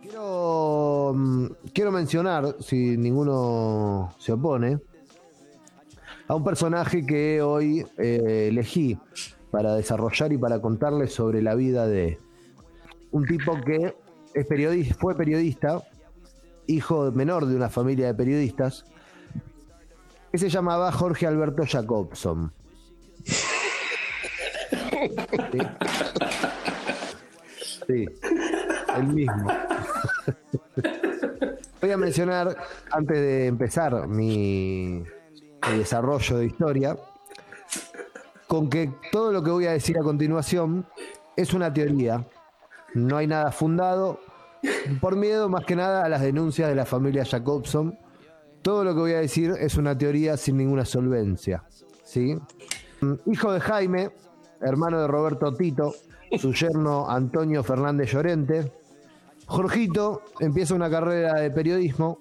Quiero, mm, quiero mencionar, si ninguno se opone, a un personaje que hoy eh, elegí para desarrollar y para contarles sobre la vida de un tipo que es periodista, fue periodista, hijo menor de una familia de periodistas, que se llamaba Jorge Alberto Jacobson. Sí, Sí, el mismo. Voy a mencionar, antes de empezar mi, desarrollo de historia, con que todo lo que voy a decir a continuación es una teoría. No hay nada fundado, por miedo más que nada a las denuncias de la familia Jacobson. Todo lo que voy a decir es una teoría sin ninguna solvencia. ¿sí? Hijo de Jaime, hermano de Roberto Tito, su yerno Antonio Fernández Llorente. Jorgito empieza una carrera de periodismo.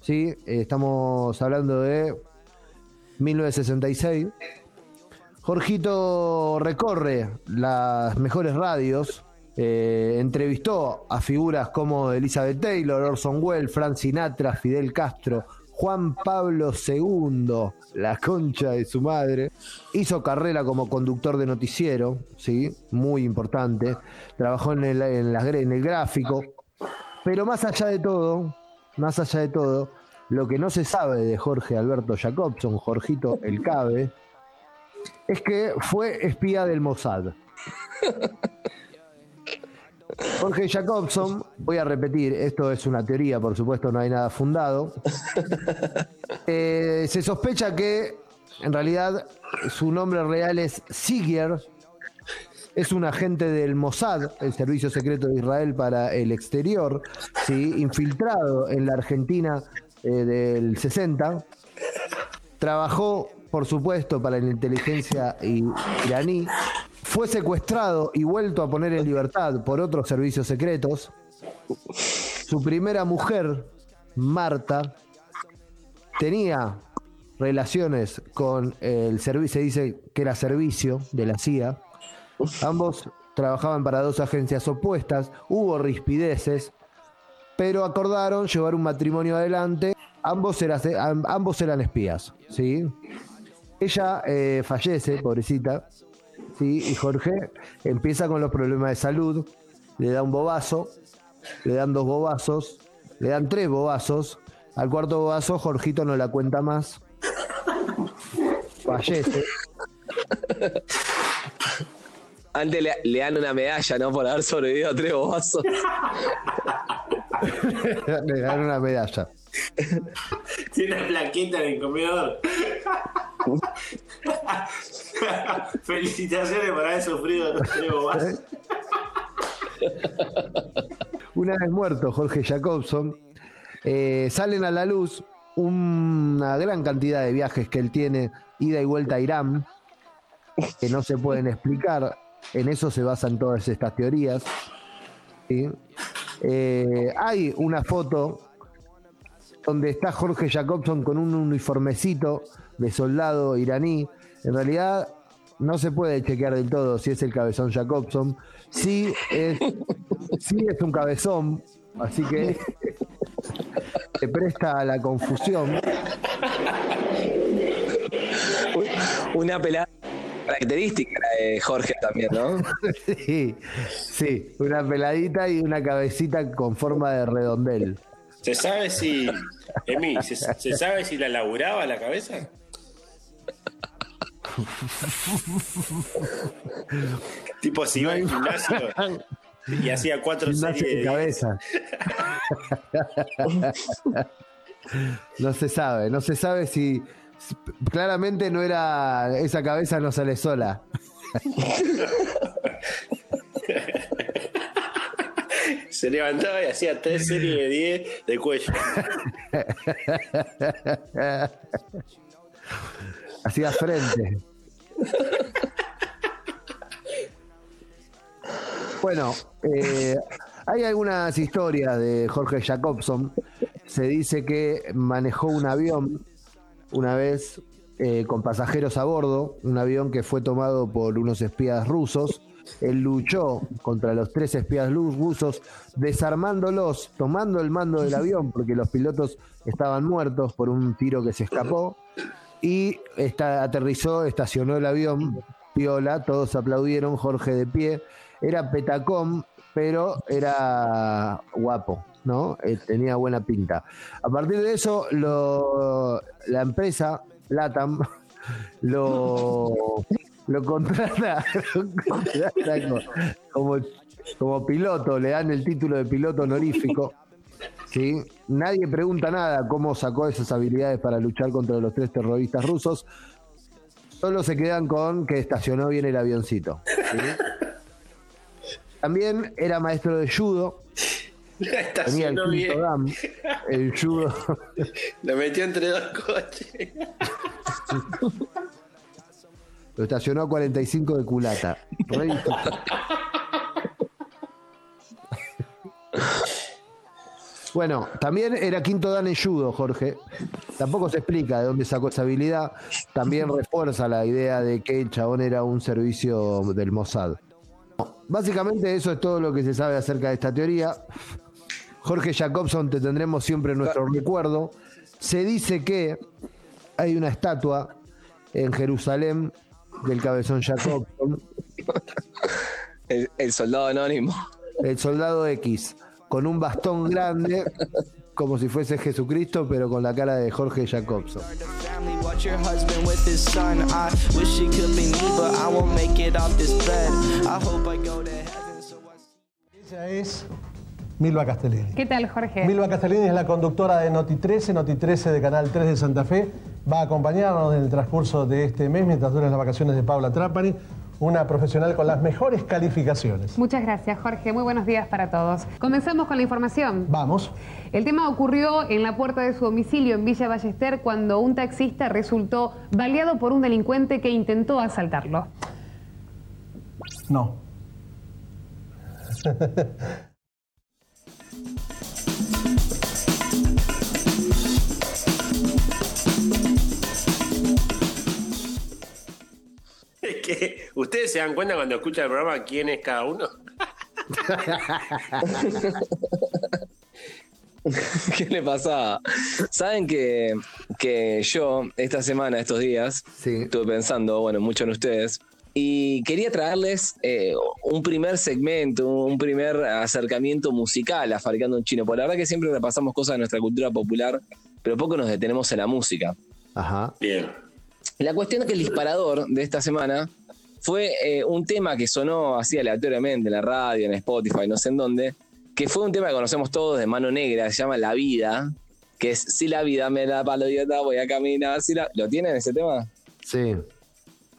¿sí? Eh, Estamos hablando de 1966. Jorgito recorre las mejores radios, eh, entrevistó a figuras como Elizabeth Taylor, Orson Welles, Frank Sinatra, Fidel Castro, Juan Pablo II, la concha de su madre. Hizo carrera como conductor de noticiero, ¿sí? muy importante. Trabajó en el, gráfico. Pero más allá de todo, más allá de todo, lo que no se sabe de Jorge Alberto Jacobson, Jorgito el Cabe, es que fue espía del Mossad. Jorge Jacobson, voy a repetir, esto es una teoría, por supuesto no hay nada fundado. Eh, se sospecha que en realidad su nombre real es Siger, es un agente del Mossad, el Servicio Secreto de Israel para el Exterior, ¿sí? infiltrado en la Argentina eh, del 60. Trabajó, por supuesto, para la inteligencia iraní. Fue secuestrado y vuelto a poner en libertad por otros servicios secretos. Su primera mujer, Marta, tenía relaciones con el servicio, se dice que era servicio de la CIA. Ambos trabajaban para dos agencias opuestas, hubo rispideces, pero acordaron llevar un matrimonio adelante. Ambos, era- am- ambos eran espías, ¿sí? Ella eh, fallece, pobrecita, ¿sí? y Jorge empieza con los problemas de salud, le da un bobazo, le dan dos bobazos, le dan tres bobazos, al cuarto bobazo Jorgito no la cuenta más, fallece. Antes le, le dan una medalla, ¿no? Por haber sobrevivido a tres bobazos. le dan una medalla. Tiene una plaqueta en el comedor. Felicitaciones por haber sufrido. Una vez muerto Jorge Jacobson, eh, salen a la luz una gran cantidad de viajes que él tiene, ida y vuelta a Irán, que no se pueden explicar. En eso se basan todas estas teorías. Eh, hay una foto donde está Jorge Jacobson con un uniformecito de soldado iraní. En realidad no se puede chequear del todo si es el cabezón Jacobson. Sí es, sí es un cabezón, así que se presta a la confusión. Una pelada característica la de Jorge también, ¿no? Sí, sí, una peladita y una cabecita con forma de redondel. ¿Se sabe si. Emi, ¿se, se sabe si la laburaba la cabeza? tipo, si iba al gimnasio y hacía cuatro series de cabeza. No se sabe, no se sabe si si- claramente no era esa cabeza no sale sola. Se levantaba y hacía tres series de 10 de cuello. Hacía frente. Bueno, eh, hay algunas historias de Jorge Jacobson. Se dice que manejó un avión una vez eh, con pasajeros a bordo, un avión que fue tomado por unos espías rusos Él luchó contra los tres espías rusos, desarmándolos, tomando el mando del avión, porque los pilotos estaban muertos por un tiro que se escapó, y aterrizó, estacionó el avión, piola, todos aplaudieron, Jorge de pie. Era petacom, pero era guapo, ¿no? Eh, tenía buena pinta. A partir de eso, la empresa, Latam, lo, lo contrata, como, como piloto, le dan el título de piloto honorífico. ¿Sí? Nadie pregunta nada cómo sacó esas habilidades para luchar contra los tres terroristas rusos. Solo se quedan con que estacionó bien el avioncito. También era maestro de judo. Tenía el bien. el judo. Lo metió entre dos coches. Lo estacionó a 45 de culata. Bueno, también era quinto dan en judo, Jorge. Tampoco se explica de dónde sacó esa habilidad. También refuerza la idea de que el chabón era un servicio del Mossad. Básicamente eso es todo lo que se sabe acerca de esta teoría. Jorge Jacobson te tendremos siempre en nuestro recuerdo. Se dice que hay una estatua en Jerusalén del cabezón Jacobson. el soldado anónimo. El soldado X con un bastón grande, como si fuese Jesucristo, pero con la cara de Jorge Jacobson. Ella es Milva Castellini. ¿Qué tal, Jorge? Milva Castellini es la conductora de Noti 13, Noti 13 de Canal 3 de Santa Fe. Va a acompañarnos en el transcurso de este mes mientras duran las vacaciones de Paula Trapani una profesional con las mejores calificaciones. Muchas gracias, Jorge. Muy buenos días para todos. Comenzamos con la información. Vamos. El tema ocurrió en la puerta de su domicilio en Villa Ballester cuando un taxista resultó baleado por un delincuente que intentó asaltarlo. No. que ustedes se dan cuenta cuando escuchan el programa quién es cada uno. ¿Qué le pasa? Saben que, que yo esta semana, estos días, estuve pensando, bueno, mucho en ustedes, y quería traerles eh, un primer segmento, un primer acercamiento musical a Fabricando un Chino. Por la verdad que siempre repasamos cosas de nuestra cultura popular, pero poco nos detenemos en la música. Ajá. Bien. La cuestión es que el disparador de esta semana fue eh, un tema que sonó así aleatoriamente en la radio, en Spotify, no sé en dónde, que fue un tema que conocemos todos de mano negra, se llama La Vida, que es Si la vida me da palodieta, voy a caminar. Si la... ¿Lo tienen ese tema? Sí.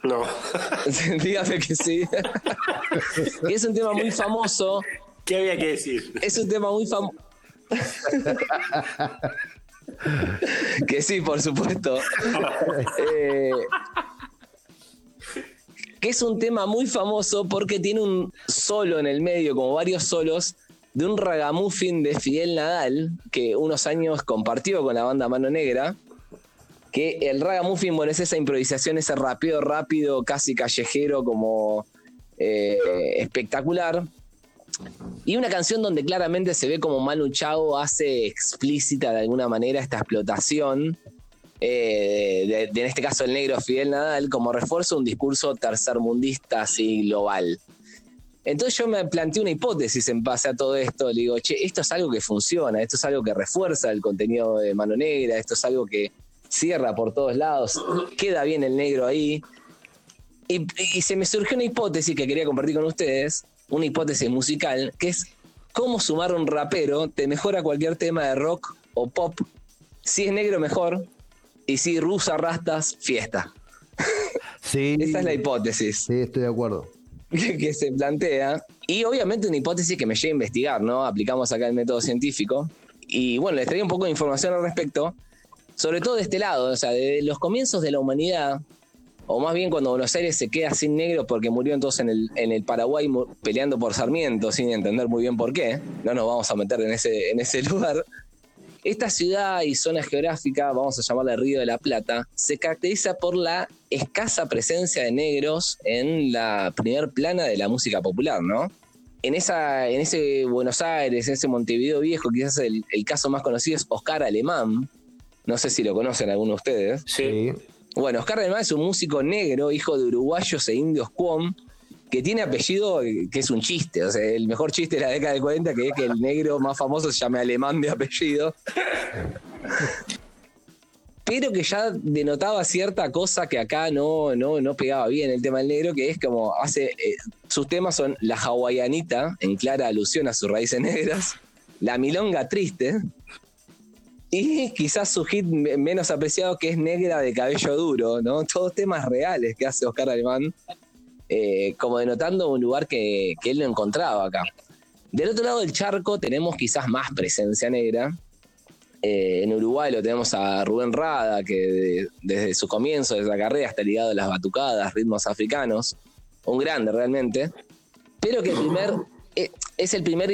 No. Dígame que sí. es un tema muy famoso. ¿Qué había que decir? Es un tema muy famoso. que sí, por supuesto. Eh, que es un tema muy famoso porque tiene un solo en el medio, como varios solos, de un ragamuffin de Fidel Nadal, que unos años compartió con la banda Mano Negra. Que el ragamuffin, bueno, es esa improvisación, ese rápido, rápido, casi callejero, como eh, espectacular. Y una canción donde claramente se ve como Manu Chao hace explícita de alguna manera esta explotación, eh, de, en este caso el negro Fidel Nadal, como refuerzo un discurso tercermundista así global. Entonces yo me planteé una hipótesis en base a todo esto. Le digo, che, esto es algo que funciona, esto es algo que refuerza el contenido de Mano Negra, esto es algo que cierra por todos lados, queda bien el negro ahí. y se me surgió una hipótesis que quería compartir con ustedes, una hipótesis musical, que es cómo sumar un rapero te mejora cualquier tema de rock o pop. Si es negro, mejor. Y si rusa, rastas, fiesta. Sí. Esa es la hipótesis. Sí, estoy de acuerdo. Que, se plantea. Y obviamente una hipótesis que me lleva a investigar, ¿no? Aplicamos acá el método científico. Y bueno, les traía un poco de información al respecto, sobre todo de este lado, o sea, de los comienzos de la humanidad, o más bien cuando Buenos Aires se queda sin negros porque murió entonces en el, en el Paraguay peleando por Sarmiento sin entender muy bien por qué, no nos vamos a meter en ese, en ese lugar. Esta ciudad y zona geográfica, vamos a llamarla Río de la Plata, se caracteriza por la escasa presencia de negros en la primer plana de la música popular, ¿no? En, esa, en ese Buenos Aires, en ese Montevideo viejo, quizás el, el caso más conocido es Oscar Alemán. No sé si lo conocen alguno de ustedes. Sí. Bueno, Oscar Alemán es un músico negro, hijo de uruguayos e indios Cuom, que tiene apellido que es un chiste. O sea, el mejor chiste de la década del 40 que es que el negro más famoso se llame Alemán de apellido. Pero que ya denotaba cierta cosa que acá no, no, no pegaba bien el tema del negro, que es como hace. eh, sus temas son la hawaianita, en clara alusión a sus raíces negras, la milonga triste, y quizás su hit me- menos apreciado que es Negra de cabello duro, ¿no? Todos temas reales que hace Oscar Alemán, eh, como denotando un lugar que, que él no encontraba acá. Del otro lado del charco tenemos quizás más presencia negra. Eh, en Uruguay lo tenemos a Rubén Rada, que de- desde su comienzo, desde la carrera, está ligado a las batucadas, ritmos africanos. Un grande realmente. Pero que el primer, eh, es el primer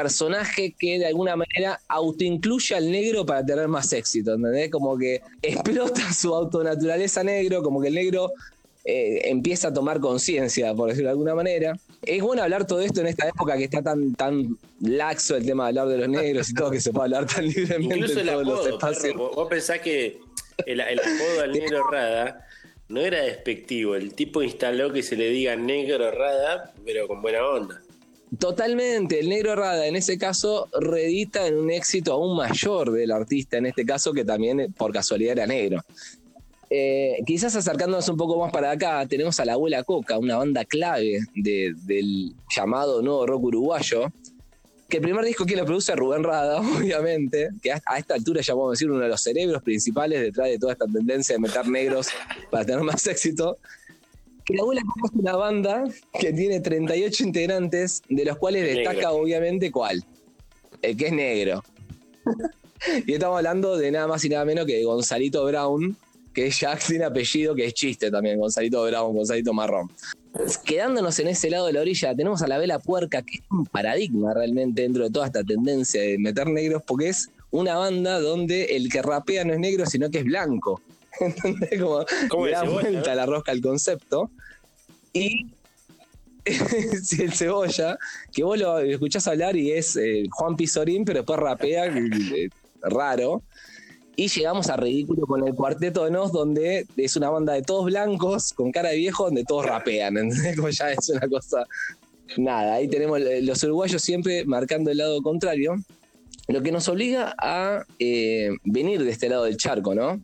personaje que de alguna manera autoincluye al negro para tener más éxito, ¿entendés? Como que explota su autonaturaleza negro, como que el negro eh, empieza a tomar conciencia, por decirlo de alguna manera. Es bueno hablar todo esto en esta época que está tan, tan laxo el tema de hablar de los negros y todo, que se puede hablar tan libremente Incluso en el todos los espacios. perro, vos- vos pensás que el, el apodo al negro Rada no era despectivo. El tipo instaló que se le diga negro Rada, pero con buena onda. Totalmente, el negro Rada en ese caso redita en un éxito aún mayor del artista, en este caso que también eh, por casualidad era negro. Eh, quizás acercándonos un poco más para acá, tenemos a la abuela Coca, una banda clave de- del llamado nuevo rock uruguayo, que el primer disco que lo produce Rubén Rada, obviamente, que a esta altura ya podemos decir uno de los cerebros principales detrás de toda esta tendencia de meter negros para tener más éxito. Que la Coca es una banda que tiene 38 integrantes, de los cuales Negro. destaca obviamente cuál, el que es negro. y estamos hablando de nada más y nada menos que de Gonzalito Brown, que ya tiene apellido que es chiste también, Gonzalito Brown, Gonzalito Marrón. Quedándonos en ese lado de la orilla, tenemos a la Vela Puerca, que es un paradigma realmente dentro de toda esta tendencia de meter negros, porque es una banda donde el que rapea no es negro, sino que es blanco. ¿Entendés? Como le da vuelta ¿no? la rosca al concepto. Y si el cebolla, que vos lo escuchás hablar y es eh, Juan Pizorín, pero después rapea eh, raro. Y llegamos a ridículo con el cuarteto de Nos, donde es una banda de todos blancos, con cara de viejo, donde todos rapean. ¿entendés? Como ya es una cosa. Nada, ahí tenemos eh, los uruguayos siempre marcando el lado contrario. Lo que nos obliga a eh, venir de este lado del charco, ¿no?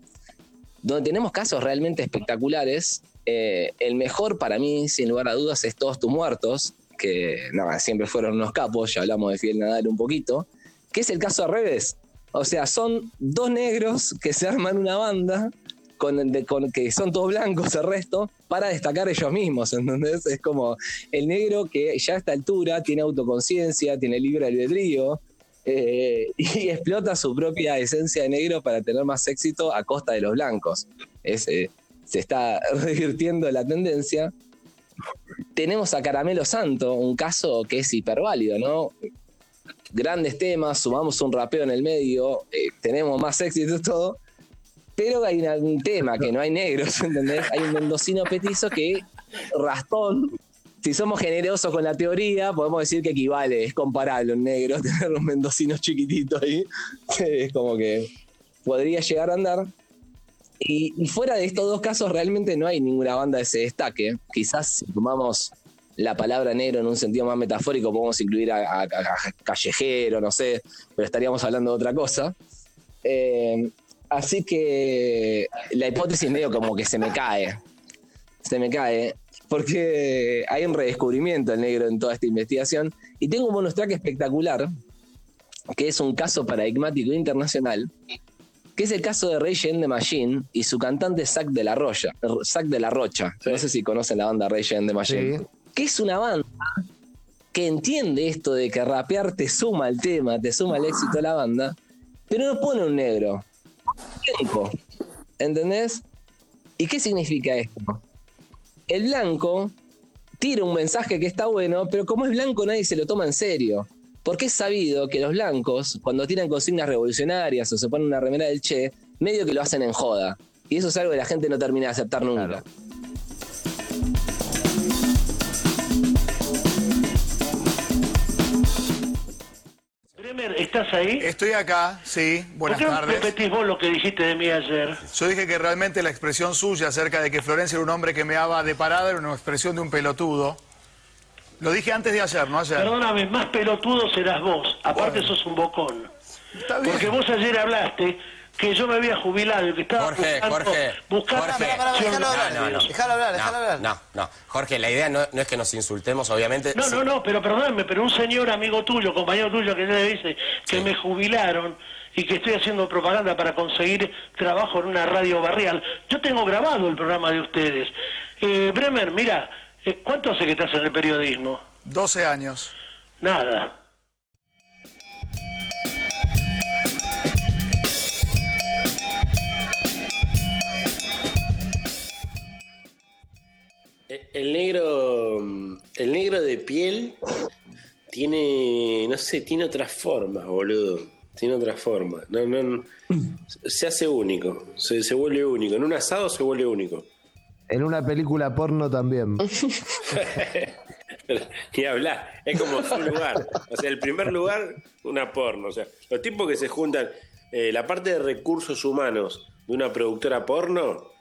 Donde tenemos casos realmente espectaculares. Eh, el mejor para mí, sin lugar a dudas, es Todos tus muertos, que siempre fueron unos capos, ya hablamos de Fidel Nadal un poquito, que es el caso al revés. O sea, son dos negros que se arman una banda con, de- con- que son todos blancos el resto para destacar ellos mismos, ¿entendés? Es como el negro que ya a esta altura tiene autoconciencia, tiene libre albedrío eh, y explota su propia esencia de negro para tener más éxito a costa de los blancos. Es, eh, se está revirtiendo la tendencia. Tenemos a Caramelo Santo, un caso que es hiperválido, ¿no? Grandes temas, sumamos un rapeo en el medio, eh, tenemos más éxito todo, pero hay un tema que no hay negros. Hay un mendocino petizo que, rastón, si somos generosos con la teoría, podemos decir que equivale, es comparable un negro tener un mendocino chiquitito ahí, es como que podría llegar a andar. Y, y fuera de estos dos casos, realmente no hay ninguna banda que se destaque. Quizás si tomamos la palabra negro en un sentido más metafórico, podemos incluir a, a- a Callejero, no sé, pero estaríamos hablando de otra cosa. Eh, así que la hipótesis medio como que se me cae. Se me cae. Porque hay un redescubrimiento del negro en toda esta investigación. Y tengo un bonus track espectacular, que es un caso paradigmático internacional, que es el caso de Rage Against the Machine y su cantante Zack de la Rocha. Zack de la Rocha. No sé si conocen la banda Rage Against the Machine. Sí. Que es una banda que entiende esto de que rapear te suma el tema, te suma el éxito de la banda, pero no pone un negro. Blanco. ¿Entendés? ¿Y qué significa esto? El blanco tira un mensaje que está bueno, pero como es blanco nadie se lo toma en serio. Porque es sabido que los blancos, cuando tiran consignas revolucionarias o se ponen una remera del Che, medio que lo hacen en joda. Y eso es algo que la gente no termina de aceptar nunca. ¿Estás ahí? Estoy acá, sí. Buenas ¿Por qué tardes. repetís vos lo que dijiste de mí ayer? Yo dije que realmente la expresión suya acerca de que Florencia era un hombre que me daba de parada era una expresión de un pelotudo. Lo dije antes de ayer, no ayer. Perdóname, más pelotudo serás vos. Aparte Bueno. sos un bocón. Está bien. Porque vos ayer hablaste que yo me había jubilado y que estaba Jorge, buscando, Jorge, buscando Jorge. Déjalo hablar. No, no, no. Déjalo hablar, déjalo hablar. No, no, Jorge, la idea no, no es que nos insultemos, obviamente. No, Sí. no, no, pero perdóname, pero un señor amigo tuyo, compañero tuyo que ya le dice que me jubilaron y que estoy haciendo propaganda para conseguir trabajo en una radio barrial. Yo tengo grabado el programa de ustedes. Eh, Bremer, mira, eh, ¿cuánto hace que estás en el periodismo? 12 años. Nada. El negro, el negro de piel tiene, no sé, tiene otra forma, boludo. Tiene otra forma. No, no, no. Se hace único. Se, se vuelve único. En un asado se vuelve único. En una película porno también. Ni hablar. Es como un lugar. O sea, el primer lugar, una porno. O sea, los tipos que se juntan. eh, la parte de recursos humanos de una productora porno.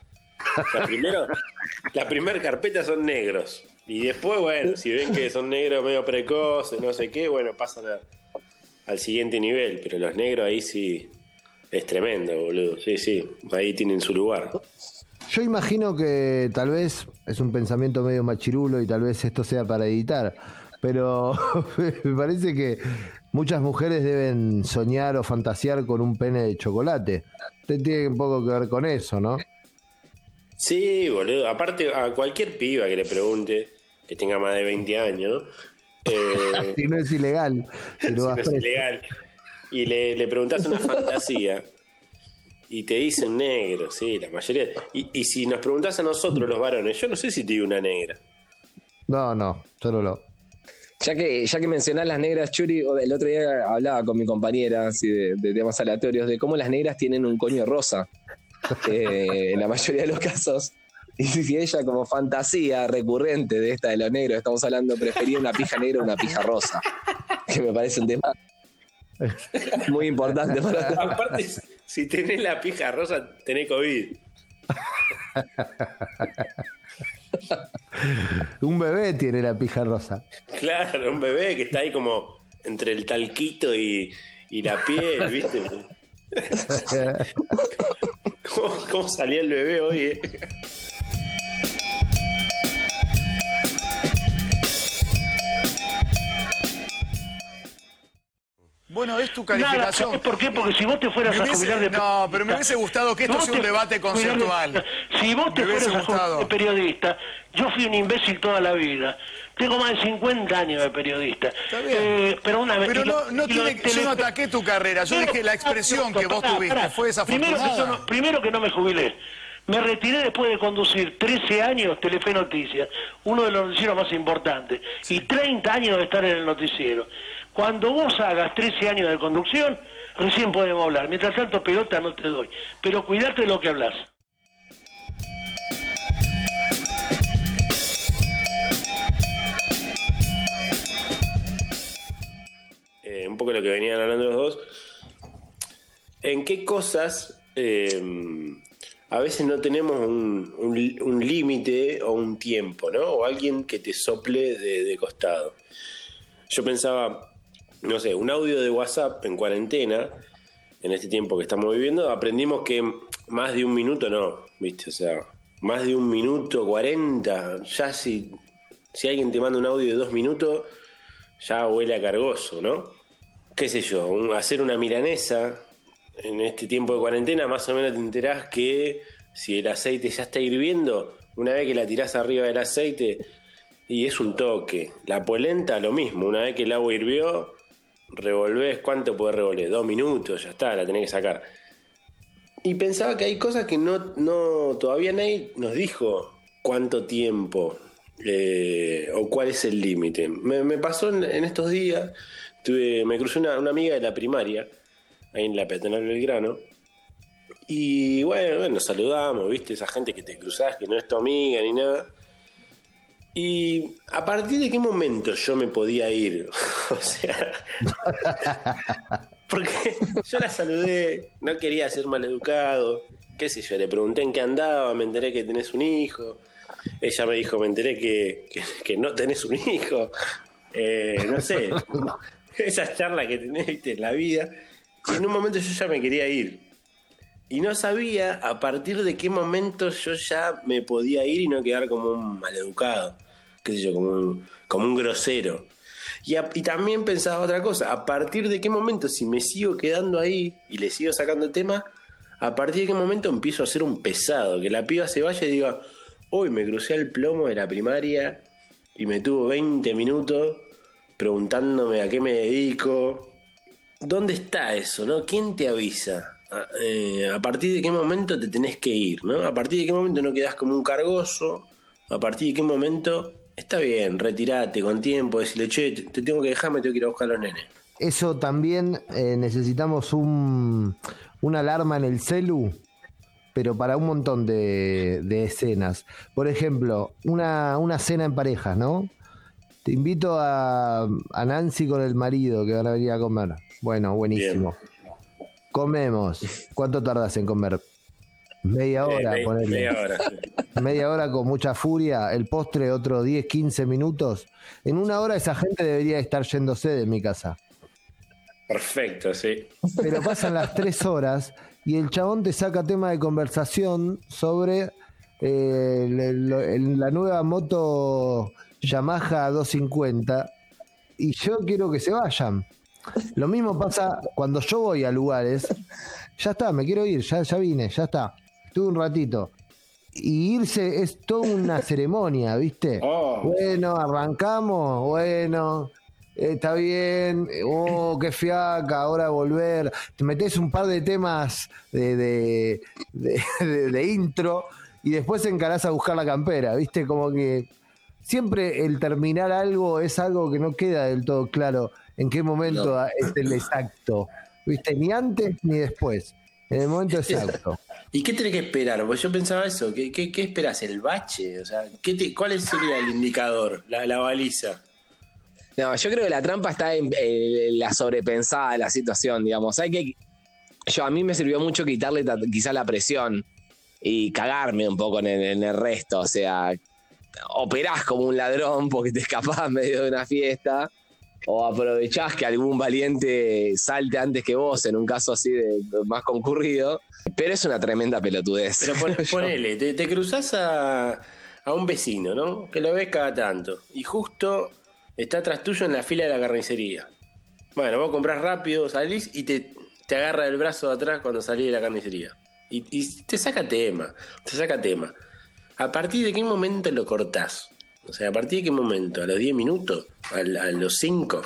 La primero, la primera carpeta son negros. Y después, bueno, si ven que son negros medio precoces, no sé qué, bueno, pasan al siguiente nivel. Pero los negros ahí sí es tremendo, boludo. Sí, sí, ahí tienen su lugar. Yo imagino que tal vez es un pensamiento medio machirulo y tal vez esto sea para editar, pero me parece que muchas mujeres deben soñar o fantasear con un pene de chocolate. Usted tiene un poco que ver con eso, ¿no? Sí, boludo. Aparte, a cualquier piba que le pregunte, que tenga más de 20 años, eh, Si no es ilegal, si si no es ilegal, y le, le preguntas una fantasía, y te dicen negro, sí, la mayoría. Y, y si nos preguntas a nosotros, los varones, yo no sé si te digo una negra. No, no, solo lo. Ya que, ya que mencionás las negras, Churi, o- el otro día hablaba con mi compañera así de, de temas aleatorios, de cómo las negras tienen un coño rosa, eh, en la mayoría de los casos. Y si ella como fantasía recurrente de esta de los negros, estamos hablando, prefería una pija negra o una pija rosa, que me parece un tema muy importante para Aparte, si tenés la pija rosa, tenés COVID. Un bebé tiene la pija rosa. Claro, un bebé que está ahí como entre el talquito y, y la piel, ¿viste? ¿Cómo, cómo salía el bebé hoy? eh? Bueno, es tu calificación. ¿sabes por qué? Porque si vos te fueras a jubilar de no, pero me hubiese gustado que esto sea un te- debate conceptual. Si vos te fueras a jubilar de periodista, yo fui un imbécil toda la vida. Tengo más de 50 años de periodista. Está bien. Eh, pero una vez- Pero no, no tiene, yo no ataqué tu carrera, yo dije la expresión que vos pará, tuviste pará. fue Primero que, yo desafortunada. no, primero que no me jubilé. Me retiré después de conducir 13 años Telefe Noticias, uno de los noticieros más importantes, y 30 años de estar en el noticiero. Cuando vos hagas 13 años de conducción, recién podemos hablar. Mientras tanto, pelota no te doy. Pero cuidate de lo que hablas. Un poco lo que venían hablando los dos. ¿En qué cosas eh, a veces no tenemos un límite o un tiempo, ¿no? O alguien que te sople de, de costado. Yo pensaba, no sé, un audio de WhatsApp en cuarentena, en este tiempo que estamos viviendo, aprendimos que más de un minuto no, ¿viste? O sea, más de un minuto, 40, ya si, si alguien te manda un audio de dos minutos, ya huele a cargoso, ¿no? Qué sé yo, hacer una milanesa en este tiempo de cuarentena, más o menos te enterás que si el aceite ya está hirviendo, una vez que la tirás arriba del aceite, y es un toque. La polenta, lo mismo, una vez que el agua hirvió, revolvés, ¿cuánto podés revolver? Dos minutos, ya está, la tenés que sacar. Y pensaba que hay cosas que no, no todavía nadie nos dijo cuánto tiempo eh, o cuál es el límite. Me, me pasó en, en estos días tuve, me crucé una, una amiga de la primaria, ahí en la peatonal Belgrano. Y bueno, bueno, nos saludamos, viste, esa gente que te cruzás, que no es tu amiga ni nada. Y a partir de qué momento yo me podía ir, o sea, porque yo la saludé, no quería ser maleducado, qué sé yo, le pregunté en qué andaba, me enteré que tenés un hijo, ella me dijo, me enteré que, que- que no tenés un hijo, Eh, no sé, esas charlas que tenés viste, en la vida, en un momento yo ya me quería ir. Y no sabía a partir de qué momento yo ya me podía ir y no quedar como un maleducado, qué sé yo, como un, como un grosero. Y, también pensaba otra cosa, a partir de qué momento, si me sigo quedando ahí y le sigo sacando tema, a partir de qué momento empiezo a ser un pesado, que la piba se vaya y diga, hoy me crucé al plomo de la primaria y me tuvo 20 minutos preguntándome a qué me dedico. ¿Dónde está eso, no? ¿Quién te avisa? A, eh, a partir de qué momento te tenés que ir, ¿no? A partir de qué momento no quedás como un cargoso. A partir de qué momento está bien, retirate con tiempo, decirle, che, te, te tengo que dejar, me tengo que ir a buscar a los nenes. Eso también eh, necesitamos un, una alarma en el celu, pero para un montón de, de escenas. Por ejemplo, una, una cena en parejas, ¿no? Te invito a, a Nancy con el marido que van a venir a comer. Bueno, buenísimo. Comemos. ¿Cuánto tardas en comer? Media hora, Eh, me- ponele. media hora, sí. Media hora con mucha furia, el postre otro 10, 15 minutos. En una hora esa gente debería estar yéndose de mi casa. Perfecto, sí. Pero pasan las tres horas y el chabón te saca tema de conversación sobre eh, la nueva moto Yamaha 250 y yo quiero que se vayan. Lo mismo pasa cuando yo voy a lugares. Ya está, me quiero ir, ya, ya vine, ya está. Estuve un ratito. Y irse es toda una ceremonia, ¿viste? Oh. Bueno, arrancamos, bueno, está bien, oh, qué fiaca, ahora volver. Te metes un par de temas de, de, de- de- de intro y después encarás a buscar la campera, ¿viste? Como que siempre el terminar algo es algo que no queda del todo claro en qué momento es el exacto, ¿viste? Ni antes ni después, en el momento exacto. ¿Y qué tenés que esperar? Pues yo pensaba eso, ¿qué, qué, qué esperas? ¿El bache? O sea, ¿qué te- ¿cuál sería el indicador? La, la baliza. No, yo creo que la trampa está en, en la sobrepensada de la situación, digamos. Hay que. Yo, a mí me sirvió mucho quitarle ta- quizá la presión y cagarme un poco en el, en el resto. O sea, operás como un ladrón porque te escapás en medio de una fiesta. O aprovechás que algún valiente salte antes que vos, en un caso así de, más concurrido. Pero es una tremenda pelotudez. Pero pon- ponele, te, te cruzás a, a un vecino, ¿no? Que lo ves cada tanto. Y justo está atrás tuyo en la fila de la carnicería. Bueno, vos comprás rápido, salís y te, te agarra el brazo de atrás cuando salís de la carnicería. Y, y te saca tema, te saca tema. ¿A partir de qué momento lo cortás? O sea, ¿a partir de qué momento? ¿A los 10 minutos? ¿A, a los 5?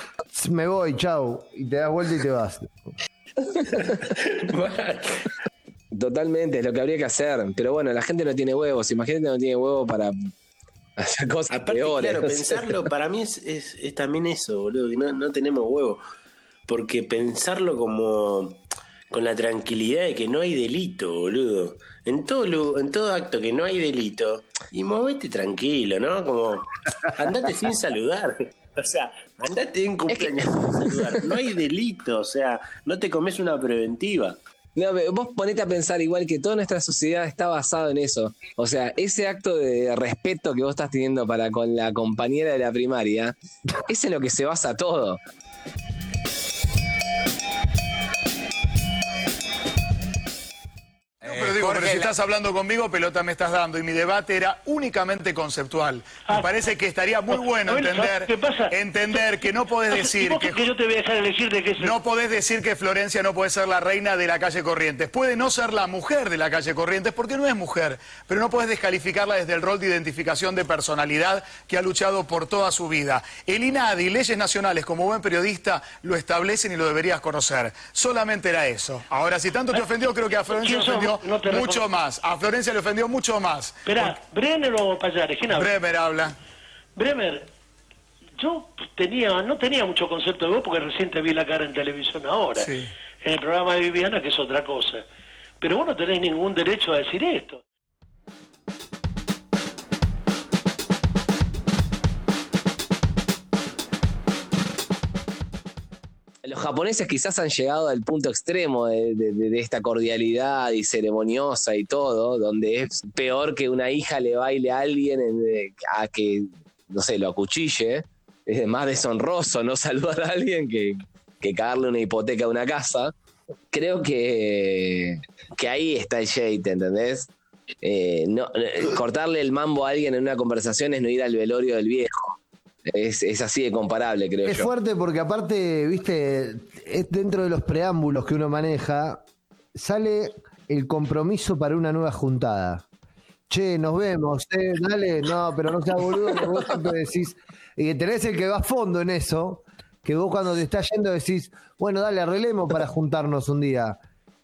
Me voy, chau, y te das vuelta y te vas. Totalmente, es lo que habría que hacer. Pero bueno, la gente no tiene huevos. Imagínate no tiene huevos para hacer cosas Aparte, peores. claro, pensarlo para mí es, es- es también eso, boludo, que no, no tenemos huevo. Porque pensarlo como con la tranquilidad de que no hay delito, boludo. En todo, lu- en todo acto que no hay delito, y movete tranquilo, ¿no? Como andate sin saludar. O sea, andate en cumpleaños sin saludar. No hay delito, o sea, no te comes una preventiva. No, vos ponete a pensar igual que toda nuestra sociedad está basada en eso. O sea, ese acto de respeto que vos estás teniendo para con la compañera de la primaria, es en lo que se basa todo. Pero digo, pero si estás hablando conmigo, pelota me estás dando. Y mi debate era únicamente conceptual. Me Ah. parece que estaría muy bueno Bueno, entender, ¿sabes qué pasa? entender que no podés ¿Y decir que yo te voy a dejar elegir de qué es no podés decir que Florencia no puede ser la reina de la calle Corrientes. Puede no ser la mujer de la calle Corrientes porque no es mujer, pero no podés descalificarla desde el rol de identificación de personalidad que ha luchado por toda su vida. El INADI, leyes nacionales, como buen periodista, lo establecen y lo deberías conocer. Solamente era eso. Ahora, si tanto te ofendió, creo que a Florencia ofendió No te mucho más. A Florencia le ofendió mucho más. Esperá, ¿Brenner o Payares? ¿Quién habla? Bremer habla. Bremer, yo tenía, no tenía mucho concepto de vos porque recién te vi la cara en televisión ahora, Sí. en el programa de Viviana, que es otra cosa. Pero vos no tenés ningún derecho a decir esto. Japoneses quizás han llegado al punto extremo de, esta cordialidad y ceremoniosa y todo, donde es peor que una hija le baile a alguien en- eh, a que, no sé, lo acuchille. Es más deshonroso no saludar a alguien que, que cagarle una hipoteca a una casa. Creo que, que ahí está el shade, ¿entendés? Eh, no, eh, cortarle el mambo a alguien en una conversación es no ir al velorio del viejo. Es, es así de comparable, creo Es yo. fuerte porque aparte, viste, es dentro de los preámbulos que uno maneja, sale el compromiso para una nueva juntada. Che, nos vemos, eh, dale, no, pero no seas boludo, que vos siempre decís, y tenés el que va a fondo en eso, que vos cuando te estás yendo decís, bueno, dale, arreglemos para juntarnos un día.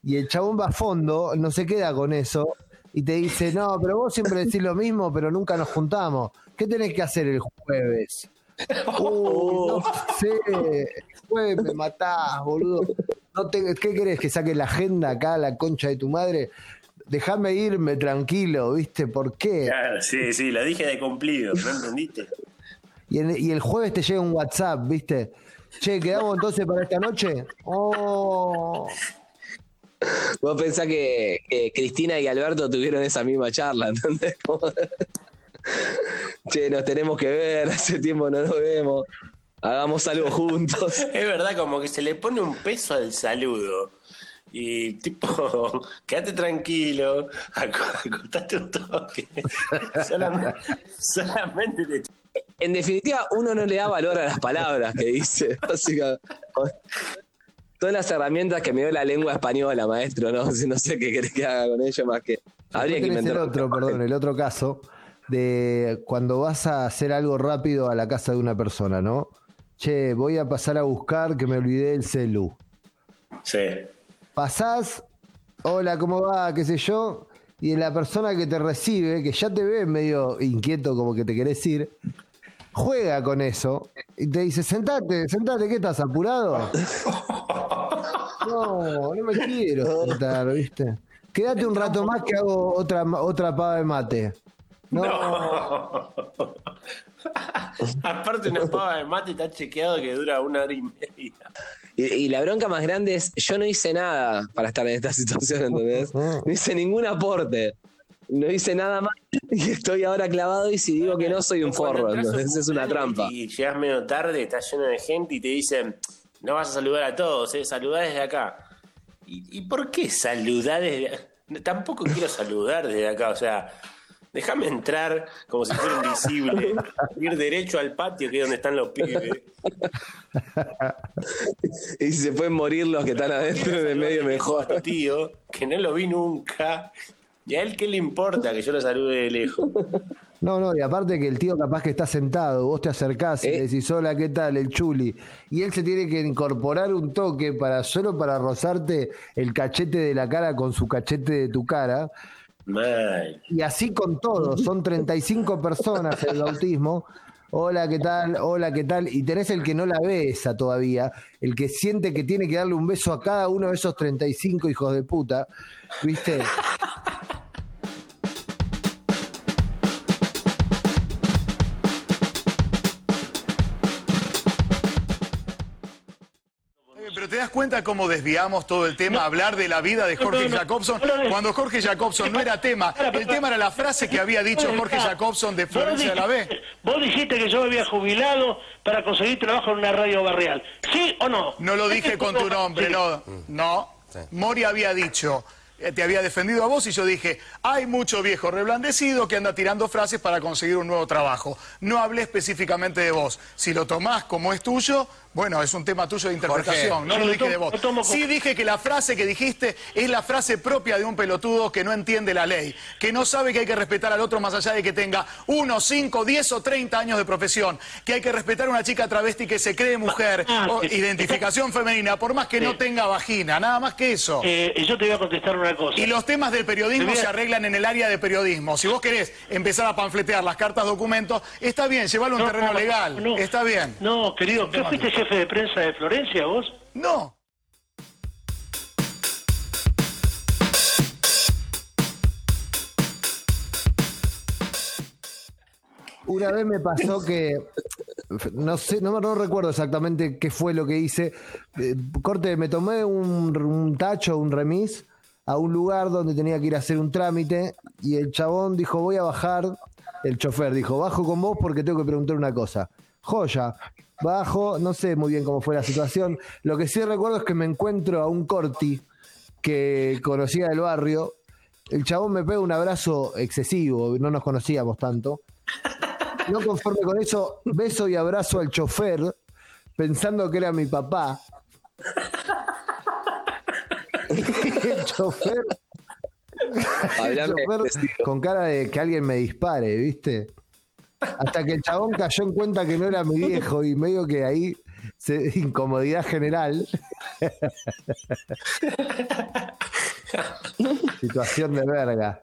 Y el chabón va a fondo, no se queda con eso, y te dice, no, pero vos siempre decís lo mismo, pero nunca nos juntamos. ¿Qué tenés que hacer el jueves? Uy, no sé, el jueves me matás, boludo. No te- ¿Qué querés? ¿Que saque la agenda acá, la concha de tu madre? Déjame irme tranquilo, ¿viste? ¿Por qué? Claro, sí, sí, lo dije de cumplido, ¿no entendiste? Y, en- y el jueves te llega un WhatsApp, ¿viste? Che, ¿quedamos entonces para esta noche? Oh. Vos pensás que, que Cristina y Alberto tuvieron esa misma charla, ¿entendés? Che, nos tenemos que ver, hace tiempo no nos vemos, hagamos algo juntos. Es verdad, como que se le pone un peso al saludo. Y tipo, quédate tranquilo, aco- acostate un toque. solamente, solamente te En definitiva, uno no le da valor a las palabras que dice, básicamente. Todas las herramientas que me dio la lengua española, maestro, ¿no? Si No sé qué querés que haga con ello más que... Habría que el inventar otro, perdón, el otro caso de cuando vas a hacer algo rápido a la casa de una persona, ¿no? Che, voy a pasar a buscar que me olvidé el celu. Sí. Pasás, hola, ¿cómo va? ¿Qué sé yo? Y la persona que te recibe, que ya te ve medio inquieto como que te querés ir, juega con eso y te dice, sentate, sentate, ¿qué estás apurado? No, no me quiero sentar, ¿viste? Quédate un rato más que hago otra, otra pava de mate. No, No. Aparte, una pava de mate está chequeado que dura una hora y media. Y, y la bronca más grande es, yo no hice nada para estar en esta situación, ¿entendés? No hice ningún aporte. No hice nada más y estoy ahora clavado y si digo que no soy un forro, entonces es una trampa. Y llegas medio tarde, está lleno de gente y te dicen, no vas a saludar a todos, ¿eh? saludá desde acá. ¿Y, y por qué saludar desde Tampoco quiero saludar desde acá, o sea, déjame entrar como si fuera invisible, ir derecho al patio que es donde están los pibes. Y si se pueden morir los que están adentro de medio A mejor. tío, que no lo vi nunca. ¿Y a él qué le importa que yo lo salude de lejos? no, no, y aparte que el tío capaz que está sentado, vos te acercás y ¿Eh? le decís, hola, ¿qué tal? El chuli. Y él se tiene que incorporar un toque para solo para rozarte el cachete de la cara con su cachete de tu cara. Y así con todo, son 35 personas el bautismo. Hola, ¿qué tal? Hola, ¿qué tal? Y tenés el que no la besa todavía, el que siente que tiene que darle un beso a cada uno de esos 35 hijos de puta, ¿viste? Cuenta cómo desviamos todo el tema a hablar de la vida de Jorge No, no, no. Jacobson No, no, no. cuando Jorge Jacobson no era tema. El tema era la frase que había dicho Jorge Jacobson de Florencia de la B. Vos dijiste que yo me había jubilado para conseguir trabajo en una radio barrial. ¿Sí o no? No lo dije con tu nombre, no. No. Mori había dicho, eh, te había defendido a vos y yo dije, hay mucho viejo reblandecido que anda tirando frases para conseguir un nuevo trabajo. No hablé específicamente de vos. Si lo tomás como es tuyo, Bueno, es un tema tuyo de interpretación, no lo dije de vos. Sí dije que la frase que dijiste es la frase propia de un pelotudo que no entiende la ley, que no sabe que hay que respetar al otro más allá de que tenga uno, cinco, diez o treinta años de profesión, que hay que respetar a una chica travesti que se cree mujer Ah, o eh, identificación femenina, por más que no tenga vagina, nada más que eso. Eh, yo te voy a contestar una cosa. Y los temas del periodismo a- se arreglan en el área de periodismo. Si vos querés empezar a panfletear las cartas documentos, está bien, llevarlo a un No, terreno no, legal. no. Está bien. No, querido, ¿qué fuiste jefe de prensa de Florencia vos? No. Una vez me pasó que no sé, no, no recuerdo exactamente qué fue lo que hice. Eh, corte, me tomé un, un tacho, un remis a un lugar donde tenía que ir a hacer un trámite y el chabón dijo, voy a bajar, el chofer dijo, bajo con vos porque tengo que preguntar una cosa. Joya, bajo, no sé muy bien cómo fue la situación. Lo que sí recuerdo es que me encuentro a un corti que conocía del barrio. El chabón me pega un abrazo excesivo, no nos conocíamos tanto. No conforme con eso, beso y abrazo al chofer, pensando que era mi papá. el chofer, el chofer con cara de que alguien me dispare, ¿viste? Hasta que el chabón cayó en cuenta que no era mi viejo y medio que ahí se, incomodidad general. Situación de verga.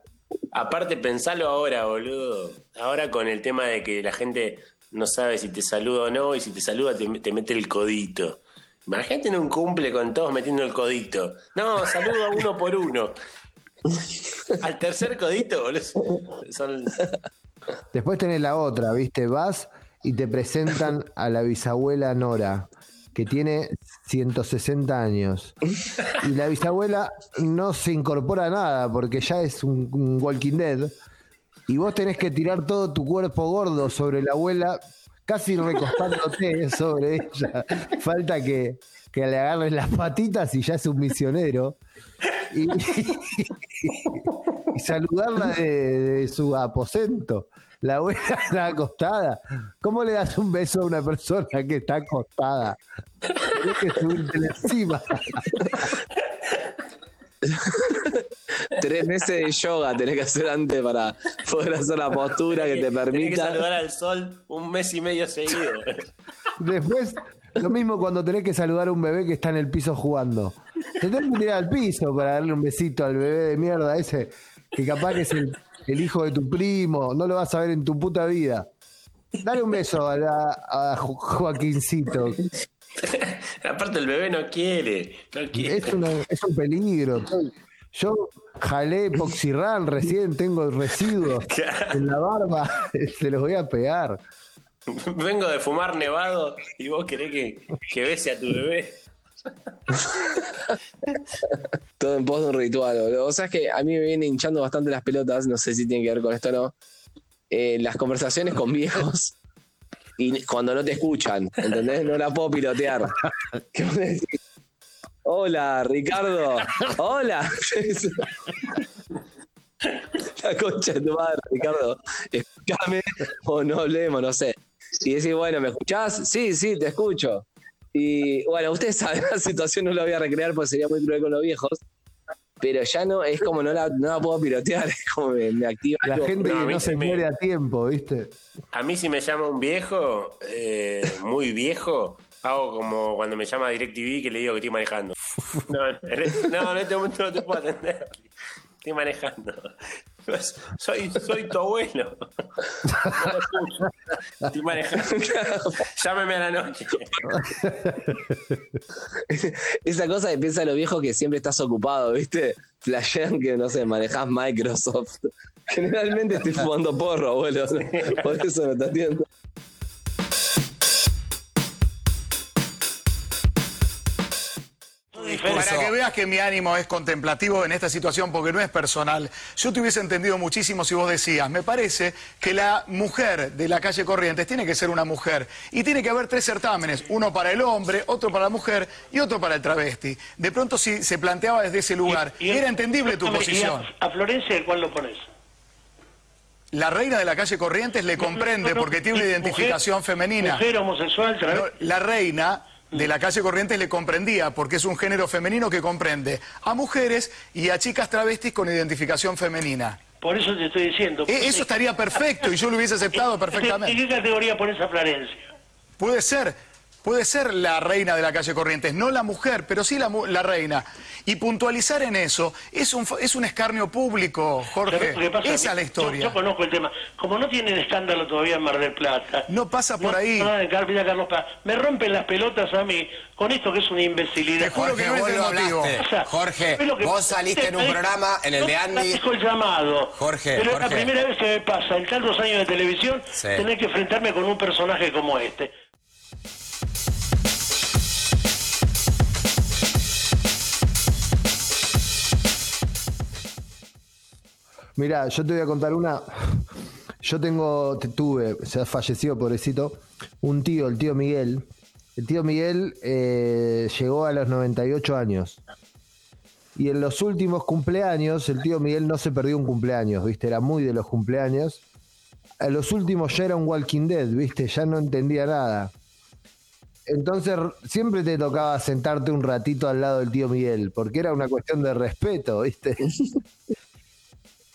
Aparte, pensalo ahora, boludo. Ahora con el tema de que la gente no sabe si te saluda o no, y si te saluda te, te mete el codito. Imagínate en un cumple con todos metiendo el codito. No, saludo a uno por uno. Al tercer codito, boludo. Son... Después tenés la otra, ¿viste? Vas y te presentan a la bisabuela Nora, que tiene 160 años. Y la bisabuela no se incorpora a nada porque ya es un, Walking Dead. Y vos tenés que tirar todo tu cuerpo gordo sobre la abuela, casi recostándote sobre ella. Falta que, que le agarres las patitas y ya es un misionero. Y, y saludarla de, de su aposento. La abuela está acostada. ¿Cómo le das un beso a una persona que está acostada? Tenés que subirte encima. Tres meses de yoga tenés que hacer antes para poder hacer la postura que te Tenés que permita. saludar al sol un mes y medio seguido. Después, lo mismo cuando tenés que saludar a un bebé que está en el piso jugando. Te tenés que tirar al piso para darle un besito al bebé de mierda ese, que capaz que es el, el hijo de tu primo, no lo vas a ver en tu puta vida. Dale un beso a, la- a Jo- Joaquincito. Aparte, el bebé no quiere. No quiere. Es, una- es un peligro. Yo jalé Poxirran recién, tengo residuos en la barba, se los voy a pegar. Vengo de fumar nevado y vos querés que, que bese a tu bebé. Todo en pos de un ritual. boludo. O sea, es que a mí me viene hinchando bastante las pelotas, no sé si tiene que ver con esto o no. eh, las conversaciones con viejos y cuando no te escuchan, ¿entendés? No la puedo pilotear. ¿Qué vos decís? Hola, Ricardo. Hola. la concha de tu madre, Ricardo. Escúchame o no hablemos, no sé. Y decís, bueno, ¿me escuchás? Sí, sí, te escucho. Y bueno, ustedes saben, la situación no la voy a recrear porque sería muy cruel con los viejos. Pero ya no, es como no la, no la puedo pilotear, es como me, me activa. La algo. gente no, a que mí no se me- muere a tiempo, ¿viste? A mí si me llama un viejo, eh, muy viejo, hago como cuando me llama DirecTV que le digo que estoy manejando. No, en- no, en este momento no te puedo atender. Estoy manejando. Soy, soy tu abuelo. No lo. Estoy manejando. Llámeme a la noche. Esa cosa que piensa los viejos que siempre estás ocupado, ¿viste? Flashean que, no sé, manejás Microsoft. Generalmente estoy fumando porro, abuelo. Por eso me está atiendo. Para que veas que mi ánimo es contemplativo en esta situación porque no es personal. Yo te hubiese entendido muchísimo si vos decías, me parece que la mujer de la calle Corrientes tiene que ser una mujer y tiene que haber tres certámenes, uno para el hombre, otro para la mujer y otro para el travesti. De pronto si se planteaba desde ese lugar, Y- y- era entendible tu y posición. A, Florencia, ¿de cuál lo pones? La reina de la calle Corrientes le comprende porque tiene una identificación mujer- femenina. Mujer homosexual. La reina de la calle Corrientes le comprendía, porque es un género femenino que comprende a mujeres y a chicas travestis con identificación femenina. Por eso te estoy diciendo. E- Eso estaría perfecto y yo lo hubiese aceptado ¿En perfectamente. qué categoría pones a Florencia? Puede ser, puede ser la reina de la calle Corrientes, no la mujer, pero sí la, mu- la reina. Y puntualizar en eso es un, es un escarnio público, Jorge. Esa es la historia. Yo, conozco el tema. Como no tienen escándalo todavía en Mar del Plata. No pasa por no- ahí. no, en Carlos Paz. Me rompen las pelotas a mí con esto que es una imbecilidad. Te juro que no es vos el motivo. Jorge, es que- vos saliste en un Usted programa, en el no de Andy. dijo el llamado. Jorge, Pero es la Jorge. primera vez que me pasa en tantos años de televisión Sí. tener que enfrentarme con un personaje como este. Mira, yo te voy a contar una. Yo tengo, te- tuve, se ha fallecido, pobrecito, un tío, el tío Miguel. El tío Miguel eh, llegó a los 98 años. Y en los últimos cumpleaños, el tío Miguel no se perdió un cumpleaños, ¿viste? Era muy de los cumpleaños. A los últimos ya era un Walking Dead, ¿viste? Ya no entendía nada. Entonces siempre te tocaba sentarte un ratito al lado del tío Miguel, porque era una cuestión de respeto, ¿viste?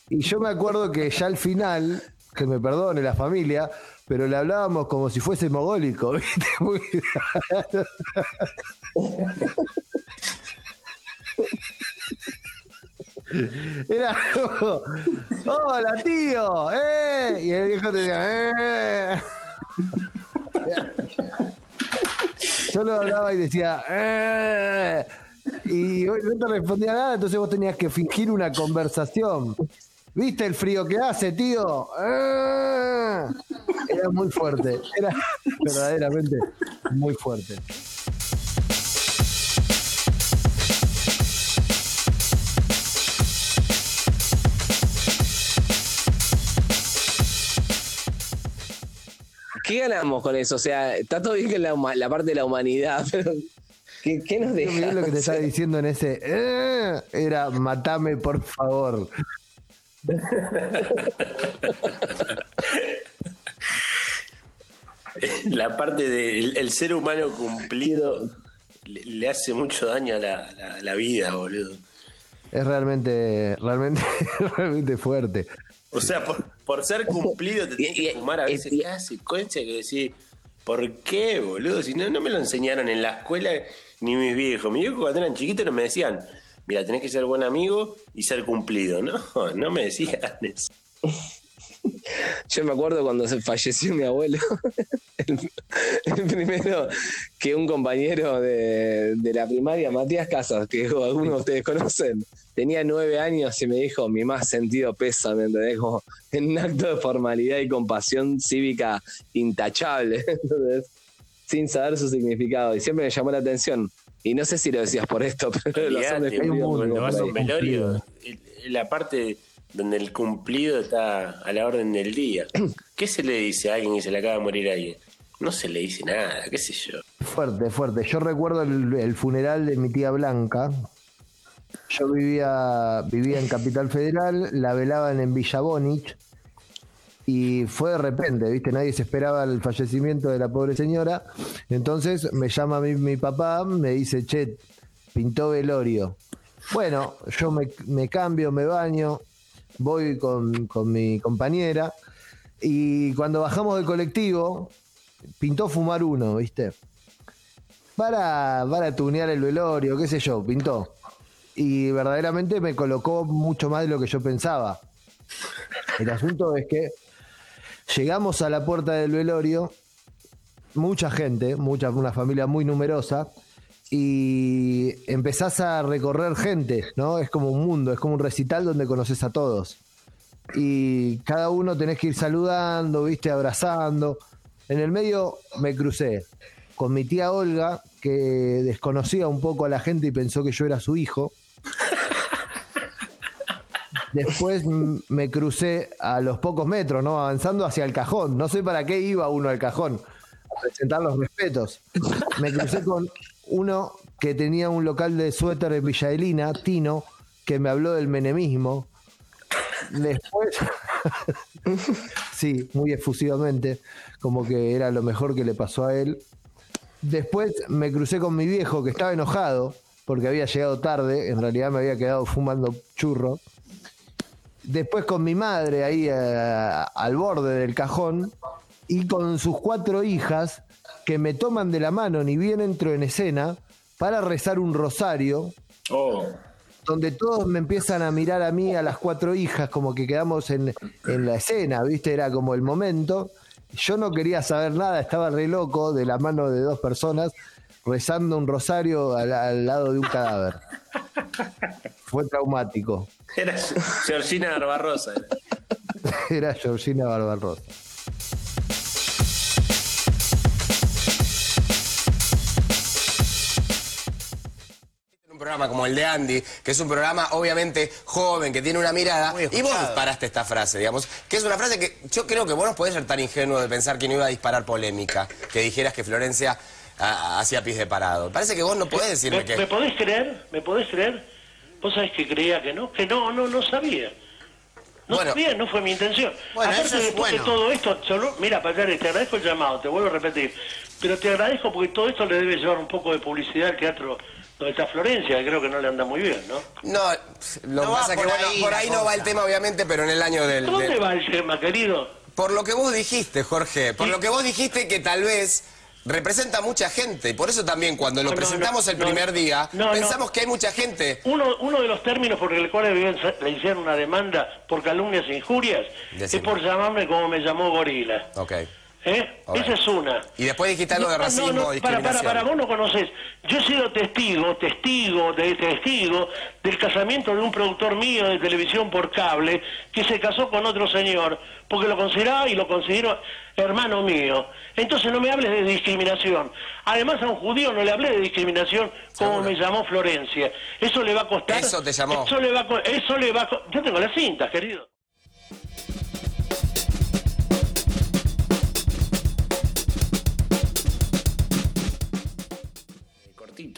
Y yo me acuerdo que ya al final, que me perdone la familia, pero le hablábamos como si fuese mogólico, ¿viste? Muy- Era como, hola tío, ¡eh! Y el viejo te decía, ¡eh! Yo lo hablaba y decía, ¡eh! Y no te respondía nada, entonces vos tenías que fingir una conversación. ¿Viste el frío que hace, tío? ¡Eh! Era muy fuerte, era verdaderamente muy fuerte. ¿Qué ganamos con eso? O sea, está todo bien que la, parte de la humanidad, pero ¿qué, qué nos deja? Lo que te estaba diciendo en ese "Eh", era matame por favor. La parte del el ser humano cumplido le, le hace mucho daño a la, la- la vida, boludo. Es realmente, realmente, realmente fuerte. O sea, por, por ser cumplido te tienes que fumar a veces y- cada secuencia que decís, ¿por qué, boludo? Si no, no me lo enseñaron en la escuela ni mis viejos. Mis viejos cuando eran chiquitos no me decían, mira, tenés que ser buen amigo y ser cumplido. No, no me decían eso. Yo me acuerdo cuando se falleció mi abuelo. El, primero que un compañero de, de la primaria, Matías Casas, que algunos de ustedes conocen, tenía nueve años y me dijo mi más sentido pésame, ¿entendés? Como en un acto de formalidad y compasión cívica intachable, ¿entendés? sin saber su significado. Y siempre me llamó la atención. Y no sé si lo decías por esto, pero me Cuando vas a un velorio, el- la parte donde el cumplido está a la orden del día. ¿Qué se le dice a alguien que se le acaba de morir a alguien? No se le dice nada, qué sé yo. Fuerte, fuerte. Yo recuerdo el, el funeral de mi tía Blanca. Yo vivía, vivía en Capital Federal, la velaban en Villa Bonich y fue de repente, ¿viste? Nadie se esperaba el fallecimiento de la pobre señora. Entonces me llama mi, mi papá, me dice, che, pintó velorio. Bueno, yo me, me cambio, me baño, voy con, con mi compañera y cuando bajamos del colectivo, pintó fumar uno, ¿viste? Para, para tunear el velorio, qué sé yo, pintó. Y verdaderamente me colocó mucho más de lo que yo pensaba. El asunto es que llegamos a la puerta del velorio, mucha gente, mucha, una familia muy numerosa, y empezás a recorrer gente, ¿no? Es como un mundo, es como un recital donde conoces a todos. Y cada uno tenés que ir saludando, viste, abrazando. En el medio me crucé con mi tía Olga, que desconocía un poco a la gente y pensó que yo era su hijo. Después me crucé a los pocos metros, ¿no? Avanzando hacia el cajón. No sé para qué iba uno al cajón. A presentar los respetos. Me crucé con uno que tenía un local de suéter en Villaelina, Tino, que me habló del menemismo. Después, sí, muy efusivamente, como que era lo mejor que le pasó a él. Después me crucé con mi viejo que estaba enojado porque había llegado tarde, en realidad me había quedado fumando churro. Después con mi madre ahí eh, al borde del cajón y con sus cuatro hijas que me toman de la mano ni bien entro en escena para rezar un rosario Oh, donde todos me empiezan a mirar a mí, a las cuatro hijas, como que quedamos en, en la escena, ¿viste? Era como el momento. Yo no quería saber nada, estaba re loco de la mano de dos personas rezando un rosario al, al lado de un cadáver. Fue traumático. era Georgina Barbarosa. Era Georgina Barbarossa. Un programa como el de Andy, que es un programa obviamente joven, que tiene una mirada, y vos disparaste esta frase, digamos, que es una frase que yo creo que vos no podés ser tan ingenuo de pensar que no iba a disparar polémica, que dijeras que Florencia ah, hacía pis de parado. Parece que vos no podés decirme ¿Me, que... me podés creer? ¿Me podés creer? ¿Vos sabés que creía que no? Que no, no, no sabía. No Bueno. sabía, no fue mi intención. Bueno, Aparte eso es después de bueno. todo esto, solo, mira, Pacari, te agradezco el llamado, te vuelvo a repetir, pero te agradezco porque todo esto le debe llevar un poco de publicidad al teatro donde está Florencia, que creo que no le anda muy bien, ¿no? No, lo No pasa es que por bueno, ahí por la ahí no va el tema obviamente, pero en el año del... ¿Dónde del- va el tema, querido? Por lo que vos dijiste, Jorge, por Sí. lo que vos dijiste que tal vez representa mucha gente, y por eso también cuando lo No, presentamos no, el primer día, pensamos que hay mucha gente... Uno, uno de los términos por el cual le, le hicieron una demanda por calumnias e injurias Decime. es por llamarme como me llamó Gorila. Ok. ¿Eh? Esa es una. Y después dijiste algo de No, no, racismo, no, para, para, para, vos no conocés. Yo he sido testigo, testigo, de testigo del casamiento de un productor mío de televisión por cable que se casó con otro señor porque lo consideraba y lo considero hermano mío. Entonces no me hables de discriminación. Además a un judío no le hablé de discriminación como Seguro. me llamó Florencia. Eso le va a costar. Eso te llamó. Eso le va a, eso le va a Yo tengo las cintas, querido.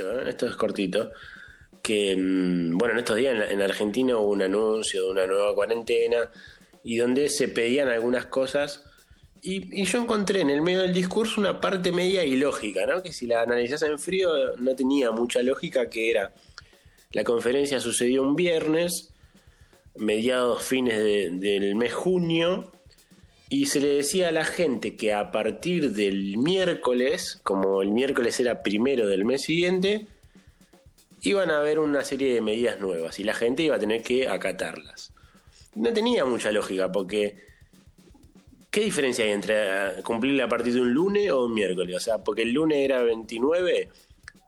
¿Eh? esto es cortito. Que, mm, bueno, en estos días en, Argentina hubo un anuncio de una nueva cuarentena y donde se pedían algunas cosas. Y, yo encontré en el medio del discurso una parte media ilógica, ¿no? Que si la analizás en frío no tenía mucha lógica, que era. La conferencia sucedió un viernes, mediados fines de- del mes junio, y se le decía a la gente que a partir del miércoles, como el miércoles era primero del mes siguiente, iban a haber una serie de medidas nuevas y la gente iba a tener que acatarlas. No tenía mucha lógica porque ¿qué diferencia hay entre ah, cumplirla a partir de un lunes o un miércoles? O sea, porque el lunes era 29,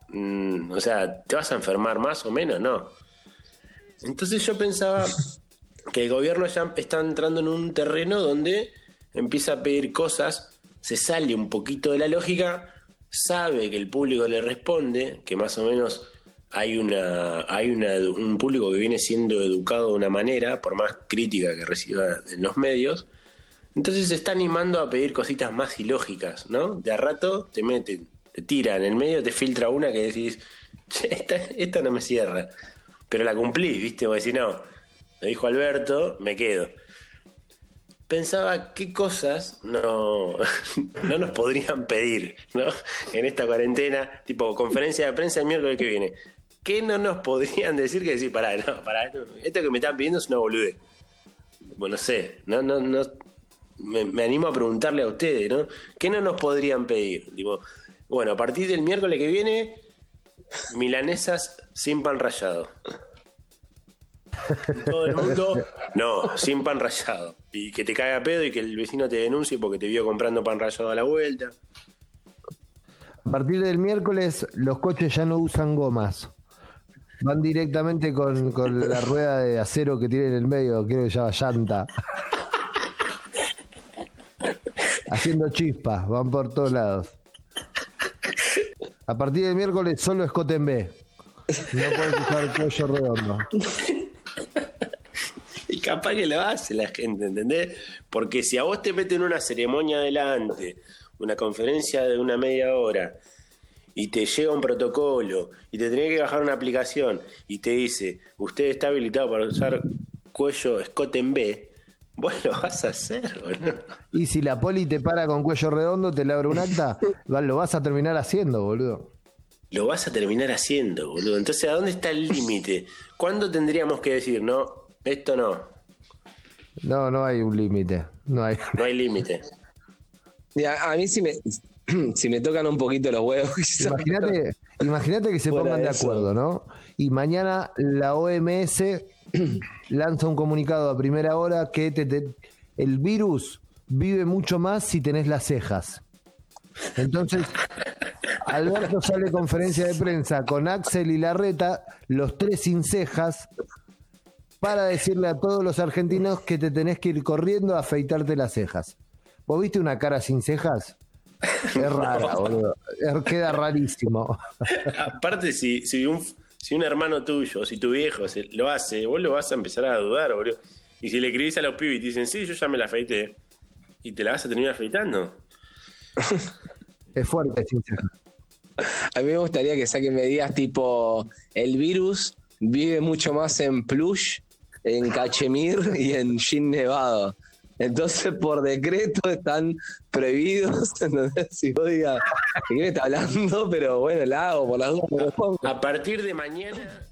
mm, o sea, ¿te vas a enfermar más o menos? No. Entonces yo pensaba que el gobierno ya está entrando en un terreno donde empieza a pedir cosas, se sale un poquito de la lógica, sabe que el público le responde, que más o menos hay una hay un público que viene siendo educado de una manera, por más crítica que reciba en los medios, entonces se está animando a pedir cositas más ilógicas, ¿no? De a rato te meten, te tira en el medio, te filtra una que decís, "Che, esta, esta no me cierra, pero la cumplís, ¿viste? Vos decís, no, lo dijo Alberto, me quedo pensaba qué cosas no, no nos podrían pedir ¿no? en esta cuarentena, tipo conferencia de prensa el miércoles que viene. ¿Qué no nos podrían decir que decir, pará, no, pará, esto, esto que me están pidiendo es una boludez? Bueno, no sé, no, no, no, me, me animo a preguntarle a ustedes, ¿no? ¿Qué no nos podrían pedir? Tipo, bueno, a partir del miércoles que viene, milanesas sin pan rallado. Todo el mundo, no, sin pan rallado. Y que te caiga a pedo y que el vecino te denuncie porque te vio comprando pan rallado a la vuelta. A partir del miércoles los coches ya no usan gomas. Van directamente con, con la rueda de acero que tiene en el medio, creo que se llama llanta. Haciendo chispas, van por todos lados. A partir del miércoles solo escote en B. No puedes usar el cuello redondo. Capaz que lo hace la gente, ¿entendés? Porque si a vos te meten una ceremonia adelante, una conferencia de una media hora, y te llega un protocolo, y te tenés que bajar una aplicación, y te dice, usted está habilitado para usar cuello escote en B, Vos lo vas a hacer, boludo. Y si la poli te para con cuello redondo, te le abre un acta, lo vas a terminar haciendo, boludo. Lo vas a terminar haciendo, boludo. Entonces, ¿a dónde está el límite? ¿Cuándo tendríamos que decir, no, esto no? No, no hay un límite. No hay. No hay límite. A, a mí si me, si me tocan un poquito los huevos. Imagínate, imagínate que se pongan de acuerdo, ¿no? Y mañana la OMS lanza un comunicado a primera hora que te- te- el virus vive mucho más si tenés las cejas. Entonces, Alberto sale a conferencia de prensa con Axel y Larreta, los tres sin cejas, para decirle a todos los argentinos que te tenés que ir corriendo a afeitarte las cejas. ¿Vos viste una cara sin cejas? Es rara, boludo. Es- Queda rarísimo. Aparte, si, si, un, si un hermano tuyo, si tu viejo se- lo hace, vos lo vas a empezar a dudar, boludo. Y si le escribís a los pibes y te dicen, sí, yo ya me la afeité, y te la vas a terminar afeitando. Es fuerte sin cejas. A mí me gustaría que saquen medidas tipo el virus vive mucho más en plush, en cachemir y en jean nevado. Entonces, por decreto están prohibidos. ¿entendés? Si vos digas, ¿de me está hablando? Pero bueno, la hago por las dudas. A partir de mañana